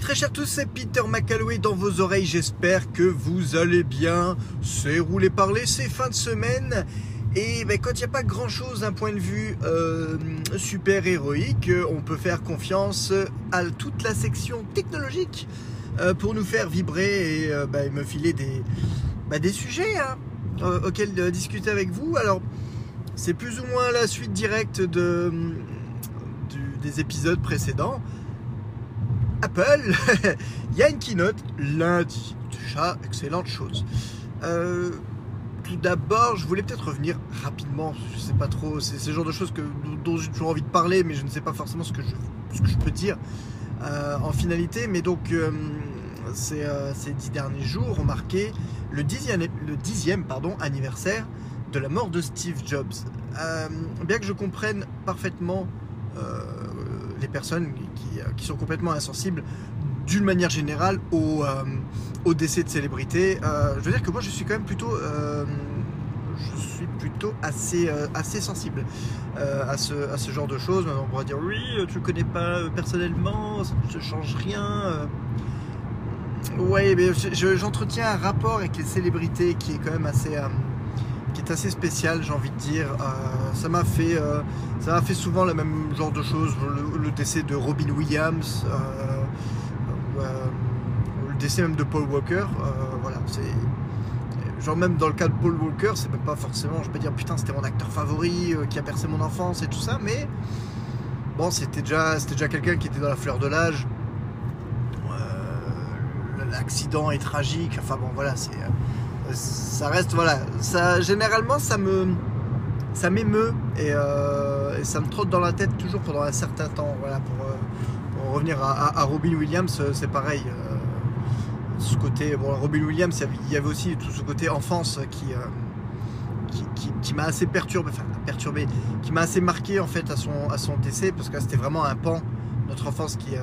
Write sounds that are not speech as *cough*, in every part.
Très chers tous, c'est Peter McCalloway dans vos oreilles, j'espère que vous allez bien. C'est roulé parler, c'est fin de semaine. Et ben, quand il n'y a pas grand chose d'un point de vue euh, super héroïque, on peut faire confiance à toute la section technologique euh, pour nous faire vibrer et euh, ben, me filer des, ben, des sujets hein, auxquels discuter avec vous. Alors, c'est plus ou moins la suite directe de, des épisodes précédents. Apple, *laughs* il y a une keynote lundi. Déjà, excellente chose. Euh, tout d'abord, je voulais peut-être revenir rapidement. Je sais pas trop, c'est ce genre de choses dont j'ai toujours envie de parler, mais je ne sais pas forcément ce que je, peux dire euh, en finalité. Mais donc, euh, ces, dix derniers jours ont marqué le dixième, le dixième pardon, anniversaire de la mort de Steve Jobs. bien que je comprenne parfaitement les personnes qui, qui, sont complètement insensibles d'une manière générale au, euh, au décès de célébrités. Euh, je veux dire que moi je suis quand même plutôt euh, je suis plutôt assez, assez sensible à, ce, à ce genre de choses. On pourrait dire oui, tu le connais pas personnellement, ça ne change rien. Ouais, mais j'entretiens un rapport avec les célébrités qui est quand même assez assez spécial, j'ai envie de dire. Euh, ça m'a fait, euh, ça m'a fait souvent le même genre de choses. Le, décès de Robin Williams, euh, le décès même de Paul Walker. voilà, c'est genre même dans le cas de Paul Walker, c'est même pas forcément, je peux dire putain, c'était mon acteur favori qui a percé mon enfance et tout ça, mais bon, c'était déjà, c'était déjà quelqu'un qui était dans la fleur de l'âge. L'accident est tragique. Enfin bon, voilà, c'est ça reste voilà. Ça généralement ça me ça m'émeut euh, et, ça me trotte dans la tête toujours pendant un certain temps voilà pour, euh, revenir à, Robin Williams euh, c'est pareil ce côté bon Robin Williams il y avait aussi tout ce côté enfance qui qui, m'a assez perturbé enfin perturbé qui m'a assez marqué en fait à son à son décès parce que c'était vraiment un pan notre enfance qui,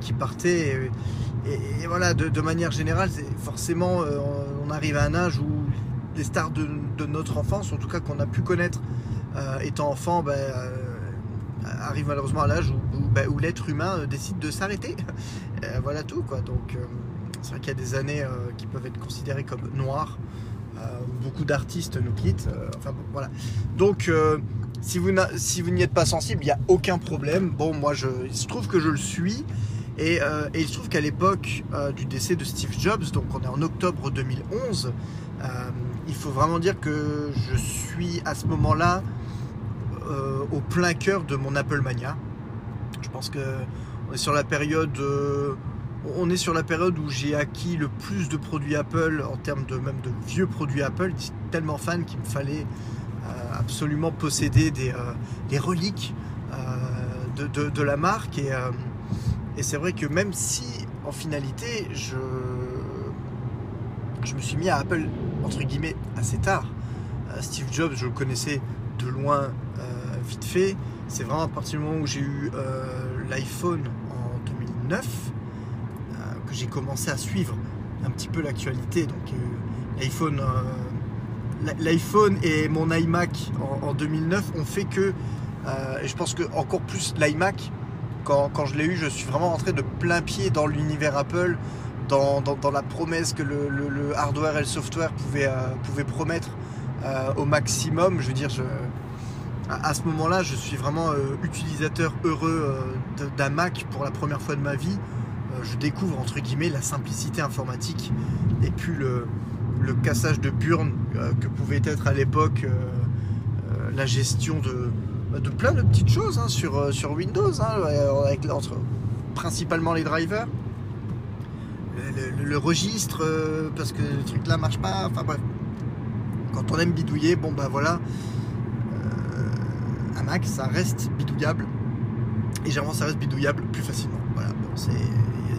qui, partait et, voilà de, manière générale forcément on arrive à un âge où les stars de, notre enfance, en tout cas qu'on a pu connaître euh, étant enfant, ben, euh, arrivent malheureusement à l'âge où, ben, l'être humain euh, décide de s'arrêter. *laughs* voilà tout quoi. Donc c'est vrai qu'il y a des années qui peuvent être considérées comme noires. beaucoup d'artistes nous quittent. enfin voilà. Donc si vous si vous n'y êtes pas sensible, il n'y a aucun problème. Bon, moi, je, il se trouve que je le suis. Et, il se trouve qu'à l'époque du décès de Steve Jobs, donc on est en octobre 2011, il faut vraiment dire que je suis à ce moment-là euh, au plein cœur de mon Apple Mania. Je pense que on est sur la période, euh, on est sur la période où j'ai acquis le plus de produits Apple en termes de même de vieux produits Apple. Tellement fan qu'il me fallait euh, absolument posséder des, reliques de, la marque et, et c'est vrai que même si en finalité je je me suis mis à Apple entre guillemets assez tard. Euh, Steve Jobs, je le connaissais de loin, euh, vite fait. C'est vraiment à partir du moment où j'ai eu euh, l'iPhone en 2009 que j'ai commencé à suivre un petit peu l'actualité. Donc l'iPhone, l'iPhone et mon iMac en, 2009 ont fait que, et je pense que encore plus l'iMac, quand, quand, je l'ai eu, je suis vraiment rentré de plein pied dans l'univers Apple dans, la promesse que le, hardware et le software pouvaient, euh, promettre euh, au maximum. Je veux dire, à, ce moment-là, je suis vraiment euh, utilisateur heureux d'un Mac pour la première fois de ma vie. je découvre entre guillemets la simplicité informatique et puis le, cassage de burn que pouvait être à l'époque la gestion de, plein de petites choses hein, sur, Windows, hein, avec, entre, principalement les drivers le, registre euh, parce que le truc là marche pas. Enfin bref, quand on aime bidouiller, bon bah voilà, euh, un Mac ça reste bidouillable et généralement ça reste bidouillable plus facilement. Voilà, bon c'est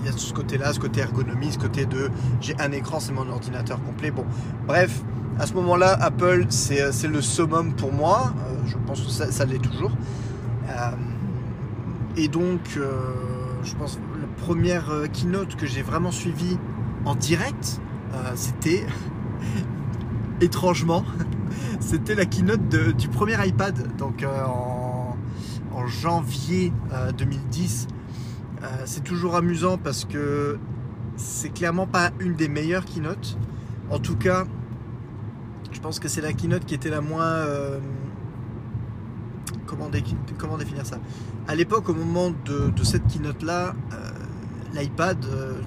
y a ce côté-là, ce côté ergonomie, ce côté de j'ai un écran, c'est mon ordinateur complet. Bon, bref, à ce moment-là, Apple, c'est euh, le summum pour moi. je pense que ça, l'est toujours. et donc, je pense première euh, keynote que j'ai vraiment suivie en direct, euh, c'était *laughs* étrangement, *laughs* c'était la keynote du premier iPad, donc euh, en, janvier 2010. C'est toujours amusant parce que c'est clairement pas une des meilleures keynotes. En tout cas, je pense que c'est la keynote qui était la moins. Euh, comment, définir ça? À l'époque, au moment de, cette keynote-là, euh, l'iPad, euh,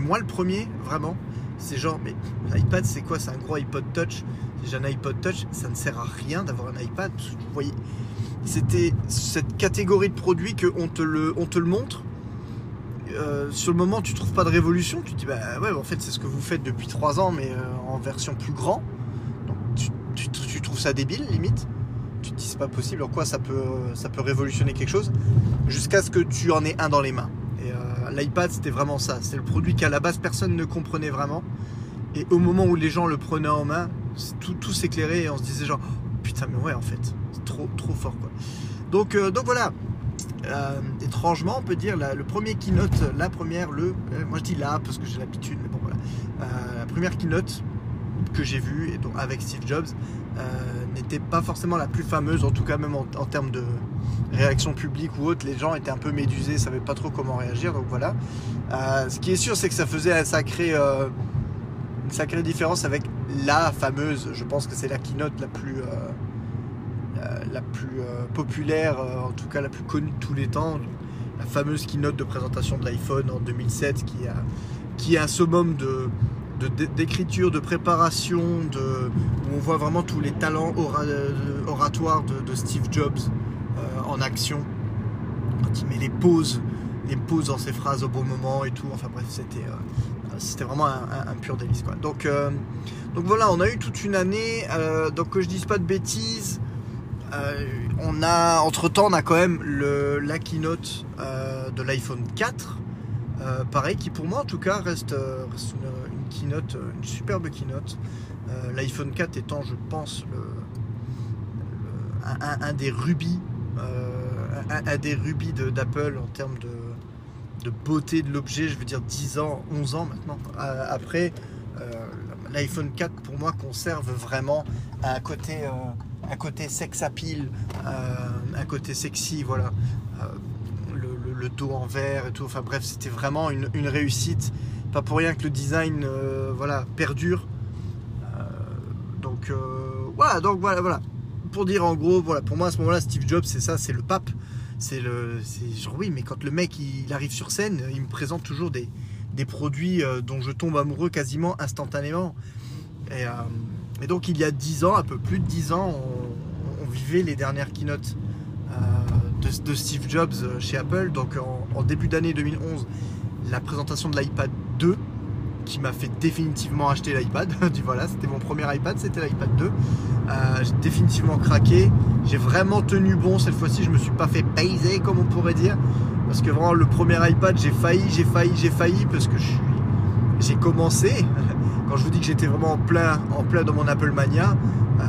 moi le premier, vraiment. C'est genre, mais l'iPad, c'est quoi? C'est un gros iPod Touch. Si j'ai un iPod Touch, ça ne sert à rien d'avoir un iPad. vous voyez, c'était cette catégorie de produits qu'on te le montre euh, sur le moment tu trouves pas de révolution, tu te dis bah ouais en fait c'est ce que vous faites depuis 3 ans mais euh, en version plus grand. Donc tu, trouves ça débile limite? Tu te dis c'est pas possible, en quoi ça peut, ça peut révolutionner quelque chose jusqu'à ce que tu en aies un dans les mains. Et euh, l'iPad c'était vraiment ça, c'est le produit qu'à la base personne ne comprenait vraiment. Et au moment où les gens le prenaient en main, tout, tout s'éclairait et on se disait genre putain mais ouais en fait, c'est trop trop fort quoi. Donc, donc voilà, euh, étrangement, on peut dire, le premier keynote, la première, le. Euh, moi je dis là parce que j'ai l'habitude, mais bon voilà. Euh, la première keynote que j'ai vue, et donc avec Steve Jobs, n'était pas forcément la plus fameuse, en tout cas même en, termes de réaction publique ou autre. Les gens étaient un peu médusés, savaient pas trop comment réagir, donc voilà. ce qui est sûr, c'est que ça faisait une sacrée différence avec la fameuse, je pense que c'est la keynote la plus la, plus euh, populaire, euh, en tout cas la plus connue de tous les temps, la fameuse keynote de présentation de l'iPhone en 2007 qui a qui est un summum de, d'écriture, de, préparation, de, où on voit vraiment tous les talents euh, oratoires de, Steve Jobs en action. Quand il met les pauses, les pauses dans ses phrases au bon moment et tout. Enfin bref, c'était, vraiment un, pur délice. Quoi. Donc, donc voilà, on a eu toute une année. donc que je dise pas de bêtises, euh, on a, entre temps, on a quand même le, la keynote euh, de l'iPhone 4. Euh, pareil, qui pour moi en tout cas reste, une, keynote, une superbe keynote. L'iPhone 4 étant, je pense, un, des rubis, un, des rubis d'Apple en termes de, beauté de l'objet. Je veux dire 10 ans, 11 ans maintenant. après, l'iPhone 4 pour moi conserve vraiment un côté un côté sex appeal, euh, un côté sexy, voilà. Euh, le, dos en verre et tout. Enfin bref, c'était vraiment une, réussite. Pas pour rien que le design, euh, voilà, perdure. donc voilà, donc voilà, voilà. Pour dire en gros, voilà, pour moi à ce moment-là, Steve Jobs, c'est ça, c'est le pape. C'est le, genre oui, mais quand le mec il, arrive sur scène, il me présente toujours des, des produits dont je tombe amoureux quasiment instantanément. Et, et donc il y a 10 ans, un peu plus de 10 ans, on, vivait les dernières keynotes euh, de, Steve Jobs euh, chez Apple. Donc en, début d'année 2011, la présentation de l'iPad 2 qui m'a fait définitivement acheter l'iPad. *laughs* voilà, c'était mon premier iPad, c'était l'iPad 2. Euh, j'ai définitivement craqué. J'ai vraiment tenu bon cette fois-ci. Je me suis pas fait payser comme on pourrait dire, parce que vraiment le premier iPad, j'ai failli, j'ai failli, j'ai failli parce que j'ai commencé *laughs* quand je vous dis que j'étais vraiment en plein, dans mon Apple Mania, euh,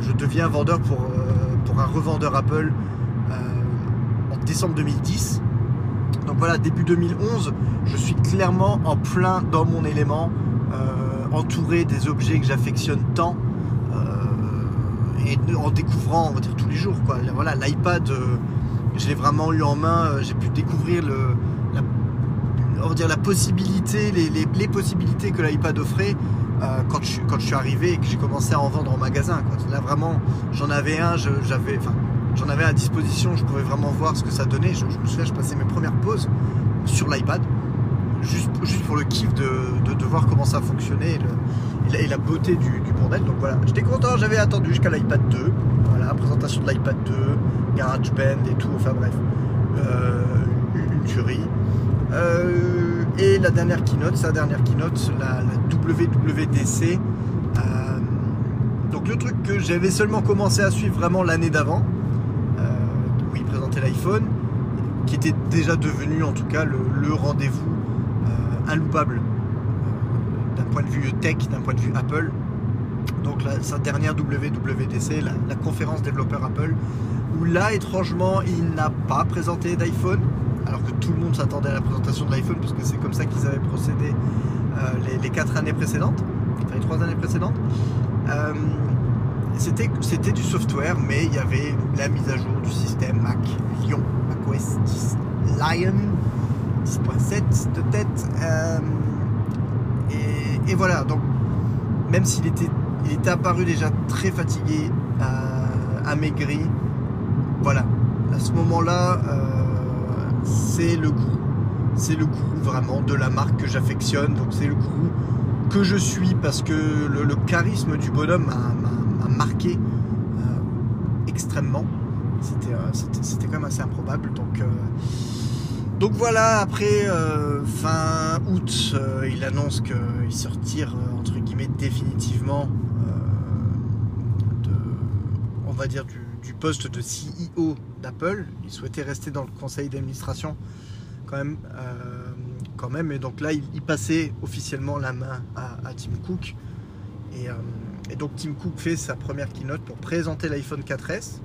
je deviens vendeur pour, euh, un revendeur Apple euh, en décembre 2010. Donc voilà, début 2011, je suis clairement en plein dans mon élément, entouré des objets que j'affectionne tant et en découvrant, on va dire tous les jours. Voilà, l'iPad, je l'ai vraiment eu en main, j'ai pu découvrir le, on va dire la possibilité, les, possibilités que l'iPad offrait euh, quand, je, suis arrivé et que j'ai commencé à en vendre en magasin. Là vraiment, j'en avais un, j'avais, j'en avais à disposition, je pouvais vraiment voir ce que ça donnait. Je, me souviens, je passais mes premières pauses sur l'iPad, juste, pour le kiff de, voir comment ça fonctionnait et, la, beauté du, du, bordel. Donc voilà, j'étais content, j'avais attendu jusqu'à l'iPad 2. Voilà, présentation de l'iPad 2, GarageBand et tout, enfin bref, euh, une tuerie. Euh, et la dernière keynote, sa dernière keynote, la, WWDC. Euh, donc le truc que j'avais seulement commencé à suivre vraiment l'année d'avant, euh, où il présentait l'iPhone, qui était déjà devenu en tout cas le, rendez-vous inloupable d'un point de vue tech, d'un point de vue Apple. Donc sa dernière WWDC, la, la conférence développeur Apple, où là étrangement il n'a pas présenté d'iPhone, alors que tout le monde s'attendait à la présentation de l'iPhone, parce que c'est comme ça qu'ils avaient procédé euh, les, quatre années précédentes, enfin les trois années précédentes. Euh, c'était du software, mais il y avait la mise à jour du système Mac Lion, Mac OS 10 Lion, 6.7 de tête. Euh, et, voilà, donc même s'il était, il était apparu déjà très fatigué, amaigri, voilà, à ce moment-là, c'est le goût. C'est le goût vraiment de la marque que j'affectionne. Donc c'est le goût que je suis parce que le, charisme du bonhomme m'a marqué extrêmement. Euh, c'était quand même assez improbable. Donc, euh, donc voilà, après euh, fin août, il annonce qu'il se entre guillemets définitivement on va dire du, poste de CEO d'Apple. Il souhaitait rester dans le conseil d'administration quand même, quand même. Et donc là, il, passait officiellement la main à, Tim Cook. Et, et, donc Tim Cook fait sa première keynote pour présenter l'iPhone 4S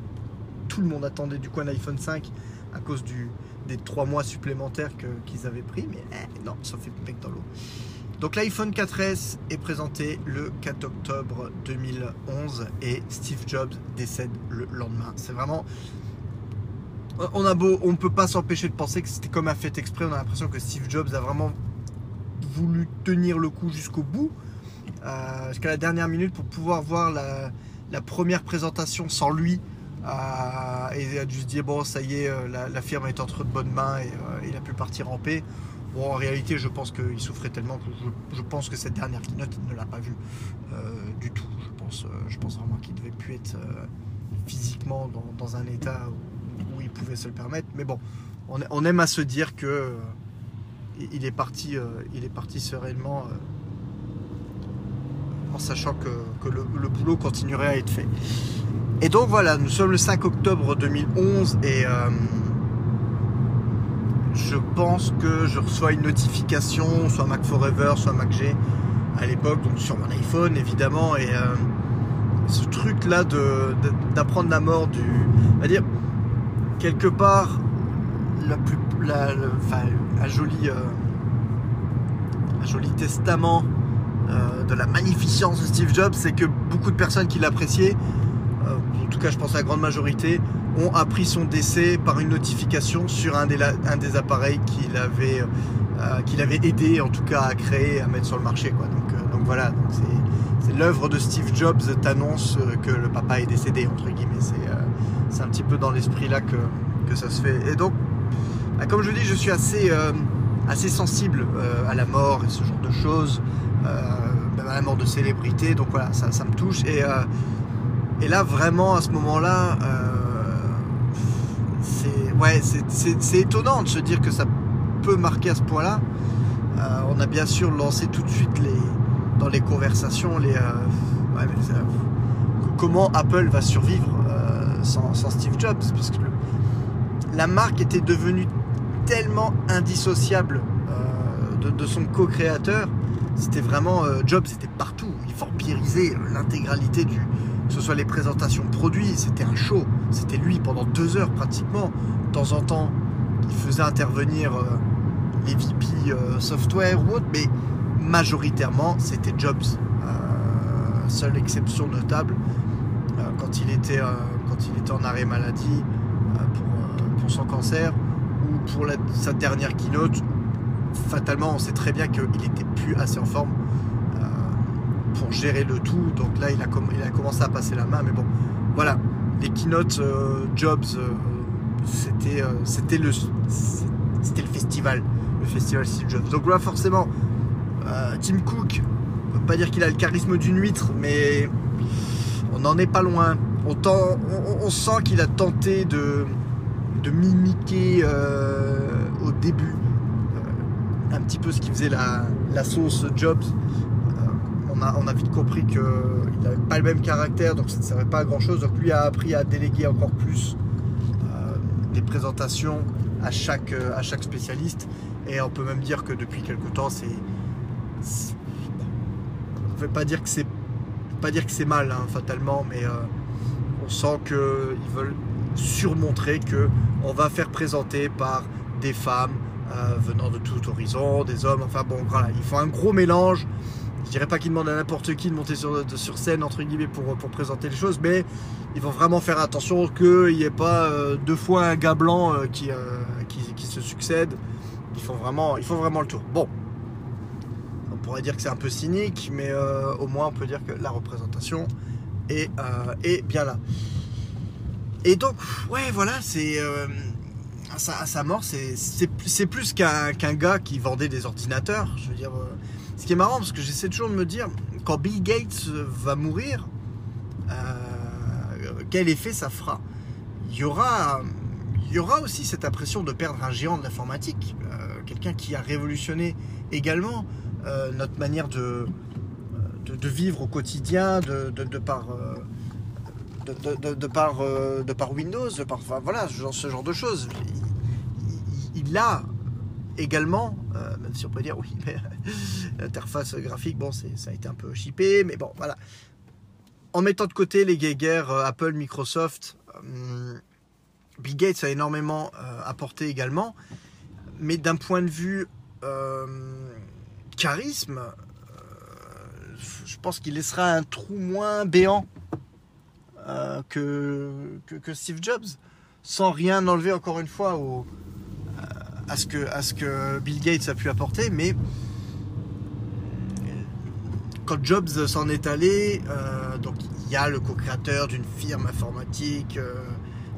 tout le monde attendait du coup un iPhone 5 à cause des trois mois supplémentaires qu'ils avaient pris, mais eh, non, ça fait bec dans l'eau. Donc l'iPhone 4S est présenté le 4 octobre 2011 et Steve Jobs décède le lendemain. C'est vraiment... On a peut pas s'empêcher de penser que c'était comme un fait exprès. On a l'impression que Steve Jobs a vraiment voulu tenir le coup jusqu'au bout, euh, jusqu'à la dernière minute pour pouvoir voir la, première présentation sans lui et il a dû se dire bon ça y est euh, la, firme est entre de bonnes mains et euh, il a pu partir en paix. Bon en réalité je pense qu'il souffrait tellement que je, pense que cette dernière keynote ne l'a pas vu euh, du tout. Je pense, vraiment qu'il devait plus être physiquement dans, un état où, pouvait se le permettre. Mais bon, on, aime à se dire que il est parti, il est parti sereinement en sachant que, le, boulot continuerait à être fait. Et donc voilà, nous sommes le 5 octobre 2011 et euh, je pense que je reçois une notification, soit Mac Forever, soit Mac G à l'époque, donc sur mon iPhone évidemment, et euh, ce truc là d'apprendre la mort du. à dire, quelque part, la plus, un, joli, euh, un joli testament de la magnificence de Steve Jobs, c'est que beaucoup de personnes qui l'appréciaient tout cas je pense à la grande majorité, ont appris son décès par une notification sur un des, un des appareils qu'il avait, euh, qu'il avait aidé en tout cas à créer, à mettre sur le marché. Quoi. Donc, euh, donc voilà, c'est l'œuvre de Steve Jobs t'annonce euh, que le papa est décédé, entre guillemets. Un petit peu dans l'esprit là que, que, ça se fait. Et donc, bah, comme je dis, je suis assez, assez sensible à la mort et ce genre de choses, même à la mort de célébrités. Donc voilà, ça, ça me touche. Et et là, vraiment, à ce moment-là, euh, c'est ouais, c'est étonnant de se dire que ça peut marquer à ce point-là. Euh, on a bien sûr lancé tout de suite les, dans les conversations les, euh, comment Apple va survivre sans, Steve Jobs, parce que la marque était devenue tellement indissociable de, de, son co-créateur. C'était vraiment Jobs, c'était partout. Il vampirisait l'intégralité du, que ce soit les présentations produits, c'était un show. C'était lui pendant deux heures pratiquement. De temps en temps, il faisait intervenir euh, les VP euh, software ou autre, mais majoritairement, c'était Jobs. Euh, seule exception notable, quand, il était, il était en arrêt maladie pour, pour, son cancer ou pour sa dernière keynote, fatalement, on sait très bien qu'il n'était plus assez en forme pour gérer le tout. Donc là, il a, commencé à passer la main. Mais bon, voilà, les keynote euh, Jobs, euh, c'était euh, le, le festival, le festival Steve Jobs. Donc là, forcément, Tim Cook, on peut pas dire qu'il a le charisme d'une huître, mais on n'en est pas loin. On, sent qu'il a tenté de, mimiquer au début un petit peu ce qui faisait la, sauce Jobs on a, vite compris qu'il n'avait pas le même caractère, donc ça ne servait pas à grand chose. Donc lui a appris à déléguer encore plus euh, des présentations à chaque, euh, spécialiste. Et on peut même dire que depuis quelque temps, c'est. On ne veut pas dire que c'est pas dire que c'est mal, hein, fatalement, mais euh, sent qu'ils veulent surmontrer que on va faire présenter par des femmes venant de tout horizon, des hommes, enfin bon, voilà, ils font un gros mélange. Je dirais pas qu'ils demandent à n'importe qui de monter sur, scène entre guillemets pour, présenter les choses, mais ils vont vraiment faire attention qu'il n'y ait pas euh, deux fois un gars blanc euh, qui, euh, qui, se succède. Ils font vraiment, ils font vraiment le tour. Bon, on pourrait dire que c'est un peu cynique, mais euh, au moins on peut dire que la représentation est, euh, est bien là. Et donc, ouais, voilà, c'est euh, à, sa, mort, c'est- plus qu'un gars qui vendait des ordinateurs. Je veux dire, euh, ce qui est marrant, parce que j'essaie toujours de me dire, quand Bill Gates va mourir, euh, quel effet ça fera? Il y aura, il y aura aussi cette impression de perdre un géant de l'informatique, euh, quelqu'un qui a révolutionné également notre manière de, de, vivre au quotidien, de, de, par, euh, par, euh, de par Windows, de par, voilà, ce genre, de choses. Il, il- a également, euh, même si on peut dire oui, mais *laughs* l'interface graphique, bon, ça a été un peu chippé, mais bon, voilà. En mettant de côté les guéguerres euh, Apple, Microsoft, euh, Bill Gates a énormément apporté également, mais d'un point de vue charisme, pense qu'il laissera un trou moins béant euh, que, que, Steve Jobs, sans rien enlever encore une fois au, euh, à, ce que, à ce que Bill Gates a pu apporter, mais quand Jobs s'en est allé, euh, donc il y a le co-créateur d'une firme informatique euh,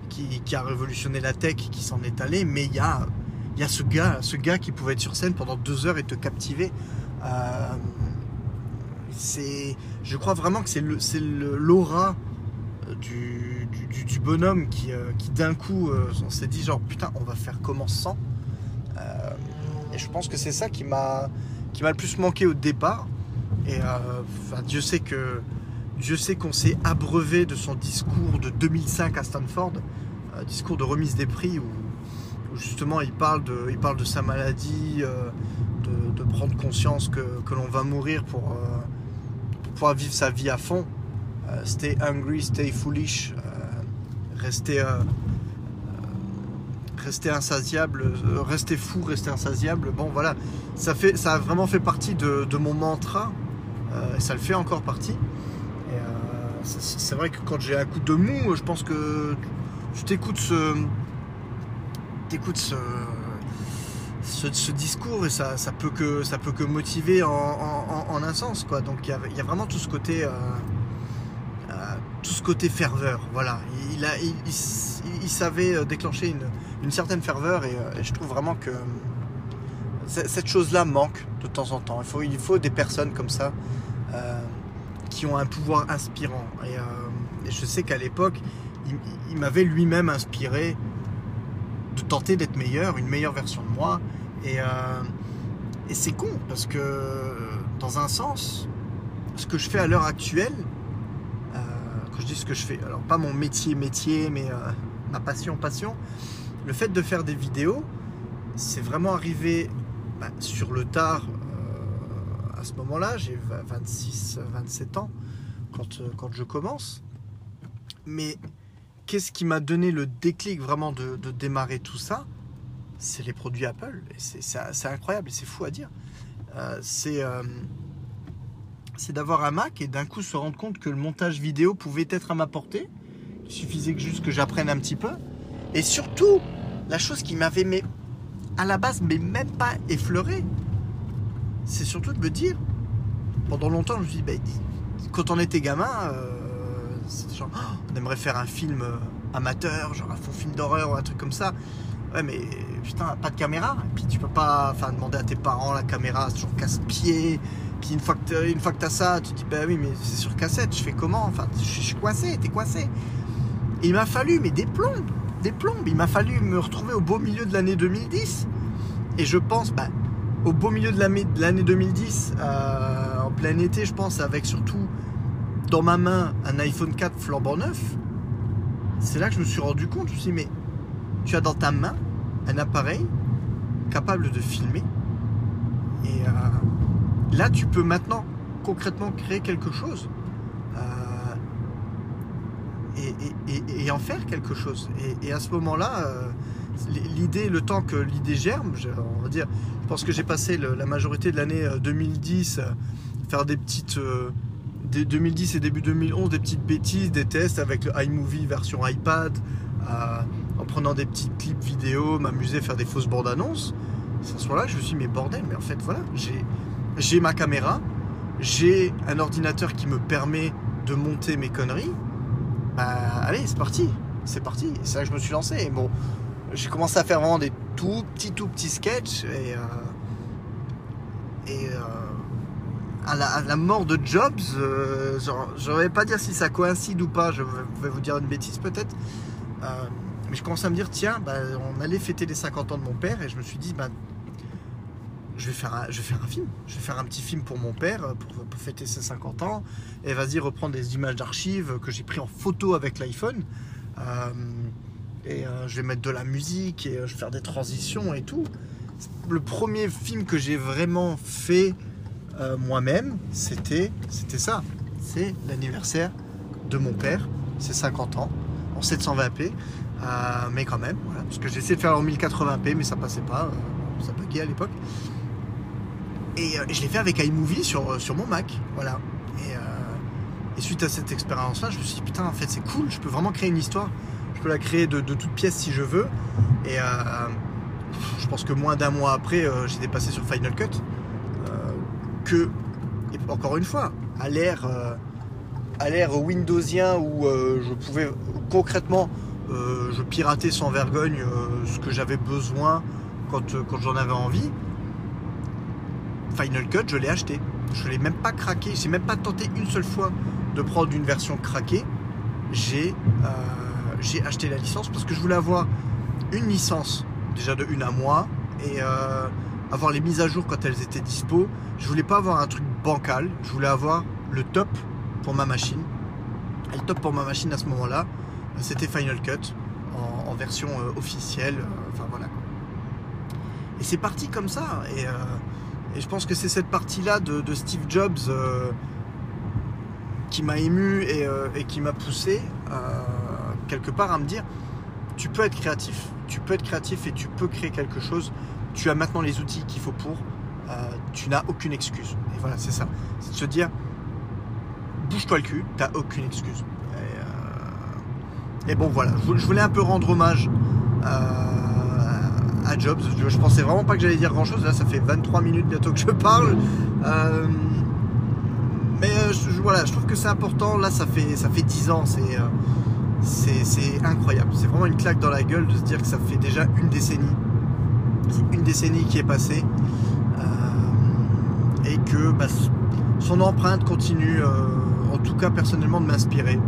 qui, a révolutionné la tech qui s'en est allé, mais il y a, y a ce gars, ce gars qui pouvait être sur scène pendant deux heures et te captiver. Euh, c'est, je crois vraiment que c'est l'aura du, du, du- bonhomme qui, euh, qui d'un coup, euh, on s'est dit genre putain, on va faire comment sans Euh, Et je pense que c'est ça qui m'a, qui m'a le plus manqué au départ. Et euh, Dieu sait que Dieu sait qu'on s'est abreuvé de son discours de 2005 à Stanford, euh, discours de remise des prix où, justement il parle de, il parle de sa maladie, euh, de, prendre conscience que, que l'on va mourir euh, pour pouvoir vivre sa vie à fond. Euh, stay hungry, stay foolish, euh, rester, euh, rester insatiable, rester fou, rester insatiable. Bon voilà, ça, fait, ça a vraiment fait partie de, mon mantra, et ça le fait encore partie. C'est vrai que quand j'ai un coup de mou, je pense que tu t'écoutes ce, t'écoutes ce, ce, discours ça, ça peut que ça peut que motiver en, un sens quoi. Donc il y a, vraiment tout ce côté euh, euh, tout ce côté ferveur. Voilà, il, savait euh, déclencher une, certaine ferveur et, je trouve vraiment que cette chose-là manque de temps en temps. Il faut, il faut des personnes comme ça qui ont un pouvoir inspirant. Et, je sais qu'à l'époque, il m'avait lui-même inspiré de tenter d'être meilleur, une meilleure version de moi. Et, euh, et c'est con parce que dans un sens, ce que je fais à l'heure actuelle, euh, quand je dis ce que je fais, alors pas mon métier métier, mais euh, ma passion passion, le fait de faire des vidéos, c'est vraiment arrivé bah, sur le tard euh, à ce moment-là. J'ai 26, 27 ans quand, euh, quand je commence. Mais qu'est-ce qui m'a donné le déclic vraiment de démarrer tout ça? C'est les produits Apple. C'est- incroyable c'est fou à dire. Euh, c'est euh, c'est d'avoir un Mac et d'un coup se rendre compte que le montage vidéo pouvait être à ma portée. Il suffisait juste que j'apprenne un petit peu. Et surtout, la chose qui m'avait mais à la base mais même pas effleuré, c'est surtout de me dire, pendant longtemps je me suis dit, ben, quand on était gamin, euh, Oh, on aimerait faire un film amateur, genre un faux film d'horreur ou un truc comme ça. Ouais mais putain, pas de caméra. Et puis tu peux pas demander à tes parents la caméra, c'est toujours casse-pied. Puis une fois que t'as- ça, tu te dis, bah oui mais c'est sur cassette, je fais comment? Enfin, je suis coincé, t'es coincé. Et il m'a fallu, mais des plombes, des plombes. Il m'a fallu me retrouver au beau milieu de l'année 2010. Et je pense, bah, au beau milieu de l'année de l'année 2010, euh, en plein été, je pense, avec surtout dans ma main un iPhone 4 flambant neuf. C'est là que je me suis rendu compte. Je me suis dit, mais tu as dans ta main un appareil capable de filmer. Et euh, là, tu peux maintenant concrètement créer quelque chose. Euh, et, en faire quelque chose. Et, à ce moment-là, euh, l'idée, le temps que l'idée germe, on va dire, je pense que j'ai passé la majorité de l'année euh, 2010 euh, faire des petites, euh, des 2010 et début 2011, des petites bêtises, des tests avec le iMovie version iPad, en prenant des petits clips vidéo, m'amuser, faire des fausses bandes annonces. C'est à ce moment-là je me suis dit, mais bordel, mais en fait, voilà, j'ai, ma caméra, j'ai un ordinateur qui me permet de monter mes conneries. Bah, allez, c'est parti, c'est parti. C'est là que je me suis lancé. Et bon, j'ai commencé à faire vraiment des tout petits, tout petits sketchs. Et, euh, et euh, à, la, à mort de Jobs, euh, je ne vais pas dire si ça coïncide ou pas, je vais vous dire une bêtise peut-être. Mais je commençais à me dire, tiens, bah, on allait fêter les 50 ans de mon père et je me suis dit, bah, je vais, faire un, je vais faire un film. Je vais faire un petit film pour mon père euh, pour, fêter ses 50 ans. Et vas-y reprendre des images d'archives que j'ai pris en photo avec l'iPhone. Euh, et euh, je vais mettre de la musique et je vais faire des transitions et tout. Le premier film que j'ai vraiment fait moi-même, c'était ça. C'est l'anniversaire de mon père, ses 50 ans, en 720p. Euh, mais quand même, parce que j'ai essayé de faire en 1080p, mais ça passait pas, euh, ça buguait à l'époque. Et euh, je l'ai fait avec iMovie sur, sur mon Mac, voilà. Et, et suite à cette expérience-là, je me suis dit, putain, en fait, c'est cool, je peux vraiment créer une histoire. Je peux la créer de, de toutes pièces si je veux. Et je pense que moins d'un mois après, j'étais passé sur Final Cut. Que, et encore une fois, à l'ère à l'ère Windowsien où je pouvais concrètement, euh, je piratais sans vergogne euh, ce que j'avais besoin quand, euh, quand j'en avais envie. Final Cut, je l'ai acheté. Je l'ai même pas craqué. J'ai même pas tenté une seule fois de prendre une version craquée. J'ai acheté la licence parce que je voulais avoir une licence déjà de une à moi et avoir les mises à jour quand elles étaient dispo. Je voulais pas avoir un truc bancal. Je voulais avoir le top pour ma machine. Et le top pour ma machine à ce moment-là, c'était Final Cut en, version euh, officielle. euh, enfin voilà. Et c'est parti comme ça. Et, euh, je pense que c'est cette partie-là de, Steve Jobs qui m'a ému et, qui m'a poussé quelque part à me dire tu peux être créatif, tu peux être créatif et tu peux créer quelque chose. Tu as maintenant les outils qu'il faut pour. Tu n'as aucune excuse. Et voilà, c'est ça. C'est de se dire bouge-toi le cul, t'as aucune excuse. Et, bon voilà, je, voulais un peu rendre hommage euh, à Jobs. Je, pensais vraiment pas que j'allais dire grand chose. Là, ça fait 23 minutes bientôt que je parle. Euh, mais euh, voilà, je trouve que c'est important. Là, ça fait, ça fait 10 ans. C'est, incroyable. C'est vraiment une claque dans la gueule de se dire que ça fait déjà une décennie. C'est une décennie qui est passée. Et que bah, son empreinte continue, en tout cas personnellement, de m'inspirer.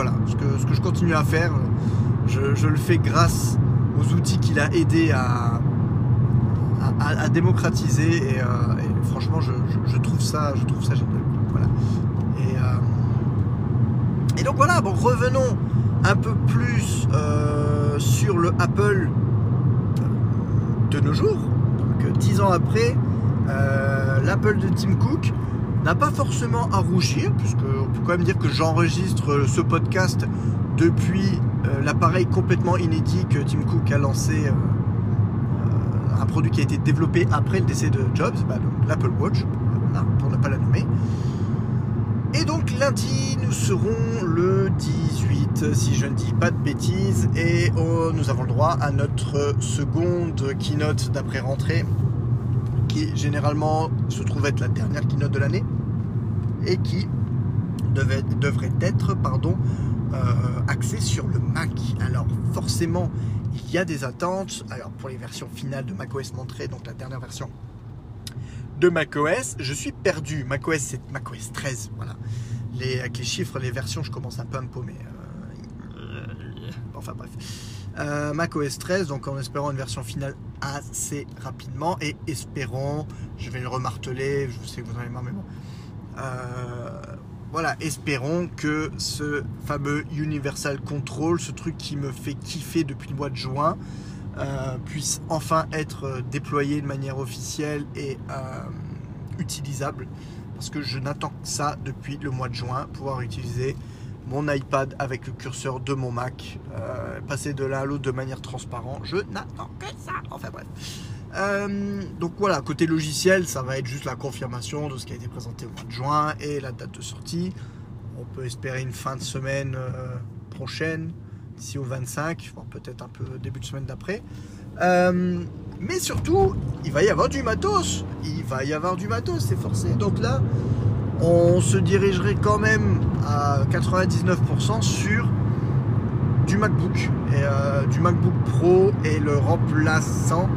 Voilà, ce que, je continue à faire, je, je le fais grâce aux outils qu'il a aidé à, démocratiser et, euh, franchement je, trouve ça je trouve ça génial euh, et donc voilà bon revenons un peu plus euh, sur le Apple de nos jours. Donc euh, dix ans après euh, l'Apple de Tim Cook n'a pas forcément à rougir puisque on peut quand même dire que j'enregistre ce podcast depuis euh, l'appareil complètement inédit que Tim Cook a lancé euh, un produit qui a été développé après le décès de Jobs, bah, l'Apple Watch, pour ne pas la nommer. Et donc lundi, nous serons le 18, si je ne dis pas de bêtises, et oh, nous avons le droit à notre seconde keynote d'après-rentrée, généralement se trouve être la dernière keynote de l'année, et qui devrait être pardon, euh, axée sur le Mac. Alors forcément, il y a des attentes. Alors pour les versions finales de macOS montrées, donc la dernière version de macOS, je suis perdu. macOS c'est macOS 13, voilà. Les, avec les chiffres, les versions, je commence un peu à me paumer. Euh, Enfin bref. Euh, macOS 13, donc en espérant une version finale assez rapidement et espérons, je vais le remarteler, je sais que vous en avez marre, mais bon. Euh, voilà, espérons que ce fameux Universal Control, ce truc qui me fait kiffer depuis le mois de juin, euh, puisse enfin être euh, déployé de manière officielle et utilisable. Parce que je n'attends que ça depuis le mois de juin, pouvoir utiliser mon iPad avec le curseur de mon Mac, euh, passer de l'un à l'autre de manière transparente. Je n'attends que ça. Enfin bref. Euh, donc voilà, côté logiciel, ça va être juste la confirmation de ce qui a été présenté au mois de juin et la date de sortie. On peut espérer une fin de semaine euh, prochaine, d'ici au 25, peut-être un peu début de semaine d'après. Mais surtout, il va y avoir du matos. Il va y avoir du matos, c'est forcé. Donc là, on se dirigerait quand même à 99% sur du MacBook. Et, euh, du MacBook Pro et le remplaçant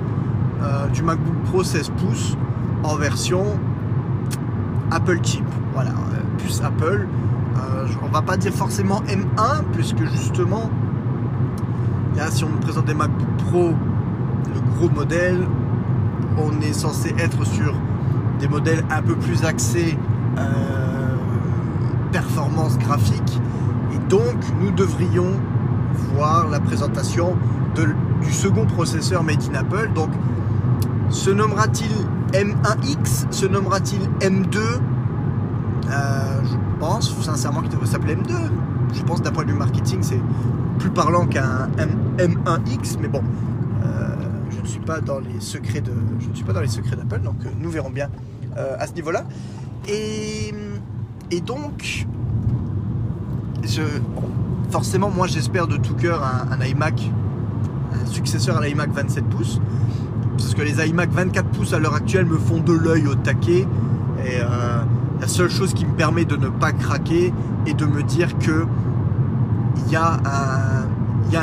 euh, du MacBook Pro 16 pouces en version Apple Chip. Voilà, plus Apple. on va pas dire forcément M1, puisque justement, là, si on me présente des MacBook Pro le gros modèle, on est censé être sur des modèles un peu plus axés euh, performance graphique. Et donc, nous devrions voir la présentation du second processeur Made in Apple. Donc, se nommera-t-il M1X Se nommera-t-il M2 euh, Je pense sincèrement qu'il devrait s'appeler M2. Je pense d'un point de vue marketing, c'est plus parlant qu'un M1X, mais bon, je ne suis pas dans les secrets de, je ne suis pas dans les secrets d'Apple, donc euh, nous verrons bien euh, à ce niveau-là. Et, donc, forcément, moi j'espère de tout cœur un, iMac, un successeur à l'iMac 27 pouces, parce que les iMac 24 pouces à l'heure actuelle me font de l'œil au taquet. Et euh, la seule chose qui me permet de ne pas craquer est de me dire que il y a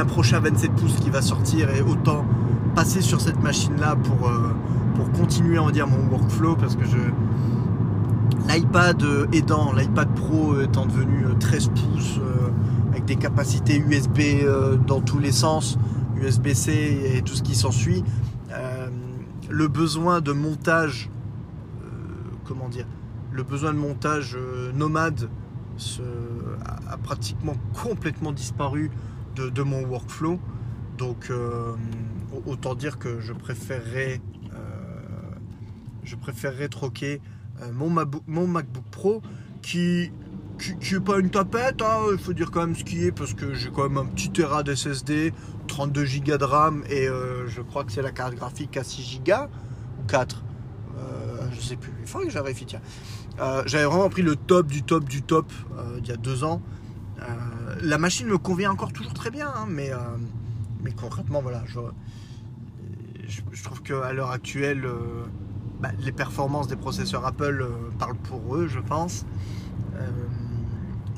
un, prochain 27 pouces qui va sortir et autant passer sur cette machine-là pour, euh, pour continuer, on dire, mon workflow parce que je. L'iPad euh, aidant, l'iPad Pro étant devenu 13 euh, pouces avec des capacités USB dans tous les sens, USB-C et tout ce qui s'ensuit, le besoin de montage, comment dire, le besoin de montage nomade a, pratiquement complètement disparu de, mon workflow. Donc autant dire que je préférerais, euh, je préférerais troquer euh, mon, MacBook Pro qui qui, n'est pas une tapette, hein, il faut dire quand même ce qui est, parce que j'ai quand même un petit Tera d'SSD, 32 Go de RAM, et euh, je crois que c'est la carte graphique à 6 Go, ou 4, je sais plus, il faudrait que j'arrive tiens. J'avais vraiment pris le top du top du top il y a deux ans. la machine me convient encore toujours très bien, hein, mais, mais concrètement, voilà, je, je, trouve qu'à l'heure actuelle, euh, bah, les performances des processeurs Apple euh, parlent pour eux, je pense. Euh,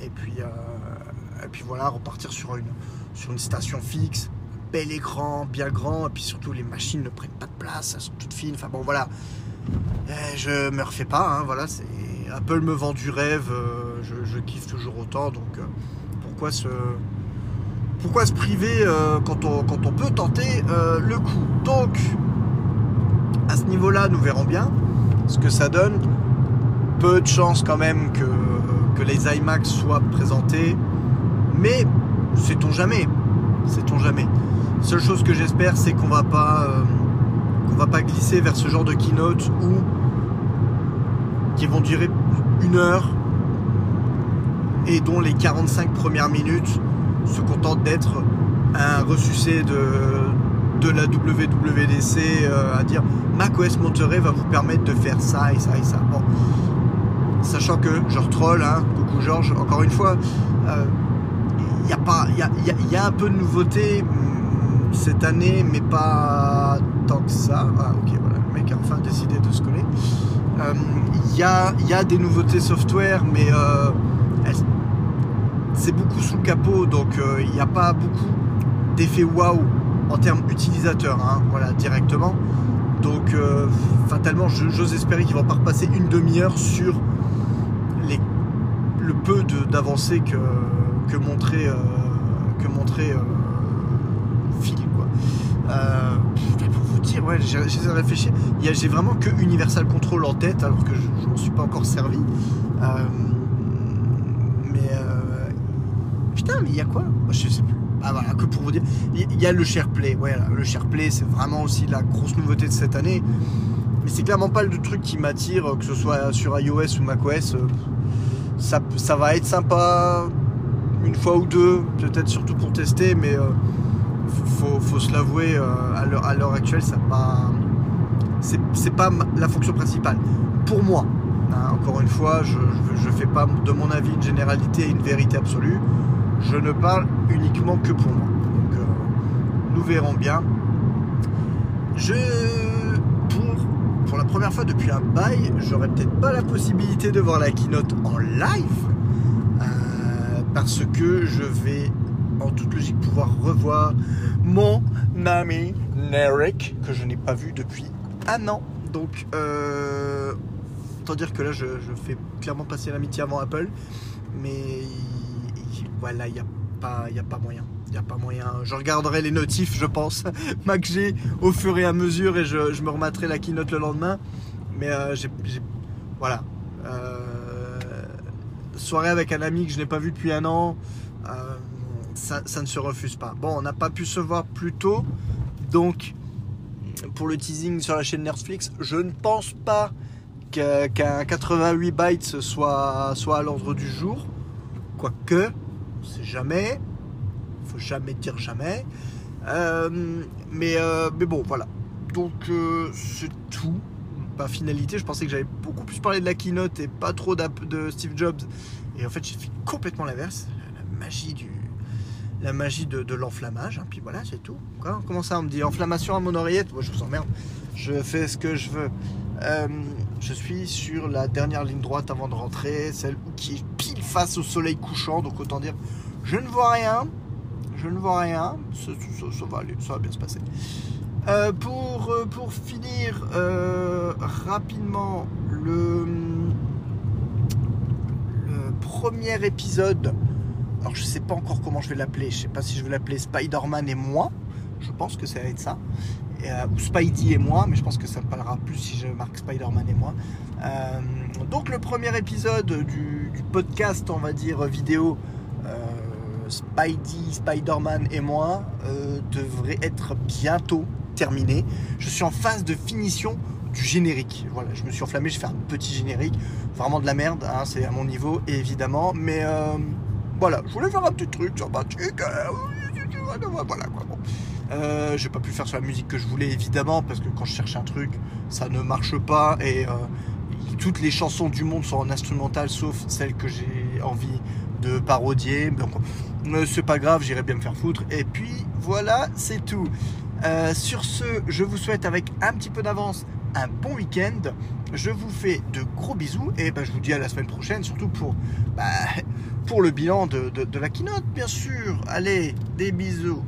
et, puis, et puis voilà, repartir sur une, sur une station fixe, bel écran, bien grand, et puis surtout les machines ne prennent pas de place, elles sont toutes fines. Enfin bon, voilà. je me refais pas, hein, voilà, Apple me vend du rêve, je, kiffe toujours autant, donc pourquoi se pourquoi se priver euh, quand, on, quand, on, peut tenter euh, le coup? Donc, à ce niveau-là, nous verrons bien ce que ça donne. Peu de chance quand même que, les iMac soient présentés, mais sait-on jamais Sait-on jamais Seule chose que j'espère, c'est qu'on va pas euh, va pas glisser vers ce genre de keynote où qui vont durer une heure et dont les 45 premières minutes se contente d'être un ressucé de, de la WWDC euh, à dire macOS Monterey va vous permettre de faire ça et ça et ça. Bon, sachant que je retroll, hein, coucou Georges, encore une fois, il euh, y, a pas, y, a, y a un peu de nouveauté mm, cette année, mais pas tant que ça. Ah, ok, voilà, le mec a enfin décidé de se coller. Il euh, y, a, y, a, des nouveautés software, mais elles, c'est beaucoup sous le capot, donc euh, il n'y a pas beaucoup d'effet waouh en termes utilisateurs, hein, voilà, directement. Donc, euh, fatalement, j'ose espérer qu'ils vont pas repasser une demi-heure sur les, le peu d'avancées que, que montrait, euh, que montrait Phil. Quoi. pour vous dire, ouais, j'essaie de réfléchir. J'ai vraiment que Universal Control en tête, alors que je ne m'en suis pas encore servi. Putain, mais il y a quoi? Je sais plus. Ah voilà, que pour vous dire. Il y a le SharePlay. Ouais, le SharePlay, c'est vraiment aussi la grosse nouveauté de cette année. Mais c'est clairement pas le truc qui m'attire, que ce soit sur iOS ou macOS. Euh, ça, ça va être sympa une fois ou deux, peut-être surtout pour tester, mais euh, faut, se l'avouer, euh, à l'heure actuelle, ça pas. C'est pas la fonction principale. Pour moi, hein, encore une fois, je ne fais pas de mon avis une généralité et une vérité absolue. Je ne parle uniquement que pour moi. nous verrons bien. Je pour pour la première fois depuis un bail, j'aurais peut-être pas la possibilité de voir la keynote en live euh, parce que je vais en toute logique pouvoir revoir mon ami Narek que je n'ai pas vu depuis un an. Donc euh, autant dire que là je, je fais clairement passer l'amitié avant Apple, mais voilà il n'y a pas y a pas moyen. A pas moyen. Je regarderai les notifs, je pense, *laughs* Mac au fur et à mesure et je, me remettrai la keynote le lendemain. Mais euh, voilà. Euh, soirée avec un ami que je n'ai pas vu depuis un an, euh, ça, ne se refuse pas. Bon, on n'a pas pu se voir plus tôt, donc pour le teasing sur la chaîne Netflix, je ne pense pas qu'un 88 bytes soit, soit à l'ordre du jour. Quoique, on sait jamais. Faut jamais dire jamais. Euh, mais, euh, mais bon, voilà. Donc, euh, c'est tout. Pas finalité. Je pensais que j'avais beaucoup plus parlé de la keynote et pas trop de Steve Jobs. Et en fait, j'ai fait complètement l'inverse. La, magie du. La magie de, l'enflammage. hein. Puis voilà, c'est tout. Quoi Comment ça, on me dit enflammation à mon oreillette? Moi, je vous emmerde. Je fais ce que je veux. Je suis sur la dernière ligne droite avant de rentrer, celle qui est pile face au soleil couchant. Donc, autant dire, je ne vois rien. Je ne vois rien. Ça, va ça va bien se passer. Euh, pour, euh, pour finir euh, rapidement le, premier épisode, alors je sais pas encore comment je vais l'appeler, je sais pas si je vais l'appeler Spider-Man et moi, je pense que ça va être ça, ou Spidey et moi, mais je pense que ça me parlera plus si je marque Spider-Man et moi. Euh, donc le premier épisode du, podcast, on va dire vidéo, euh, Spidey, Spider-Man et moi, euh, devrait être bientôt terminé. Je suis en phase de finition du générique. Voilà, je me suis enflammé, je fais un petit générique, vraiment de la merde, hein, c'est à mon niveau évidemment, mais euh, voilà, je voulais faire un petit truc sympathique. euh, voilà quoi. Bon. Euh, j'ai pas pu faire sur la musique que je voulais évidemment parce que quand je cherche un truc, ça ne marche pas et euh, toutes les chansons du monde sont en instrumental sauf celles que j'ai envie de parodier. Donc euh, c'est pas grave, j'irai bien me faire foutre. Et puis voilà, c'est tout. Euh, sur ce, je vous souhaite avec un petit peu d'avance un bon week-end. Je vous fais de gros bisous et ben, je vous dis à la semaine prochaine, surtout pour, bah, pour le bilan de, de- de la keynote, bien sûr. Allez, des bisous.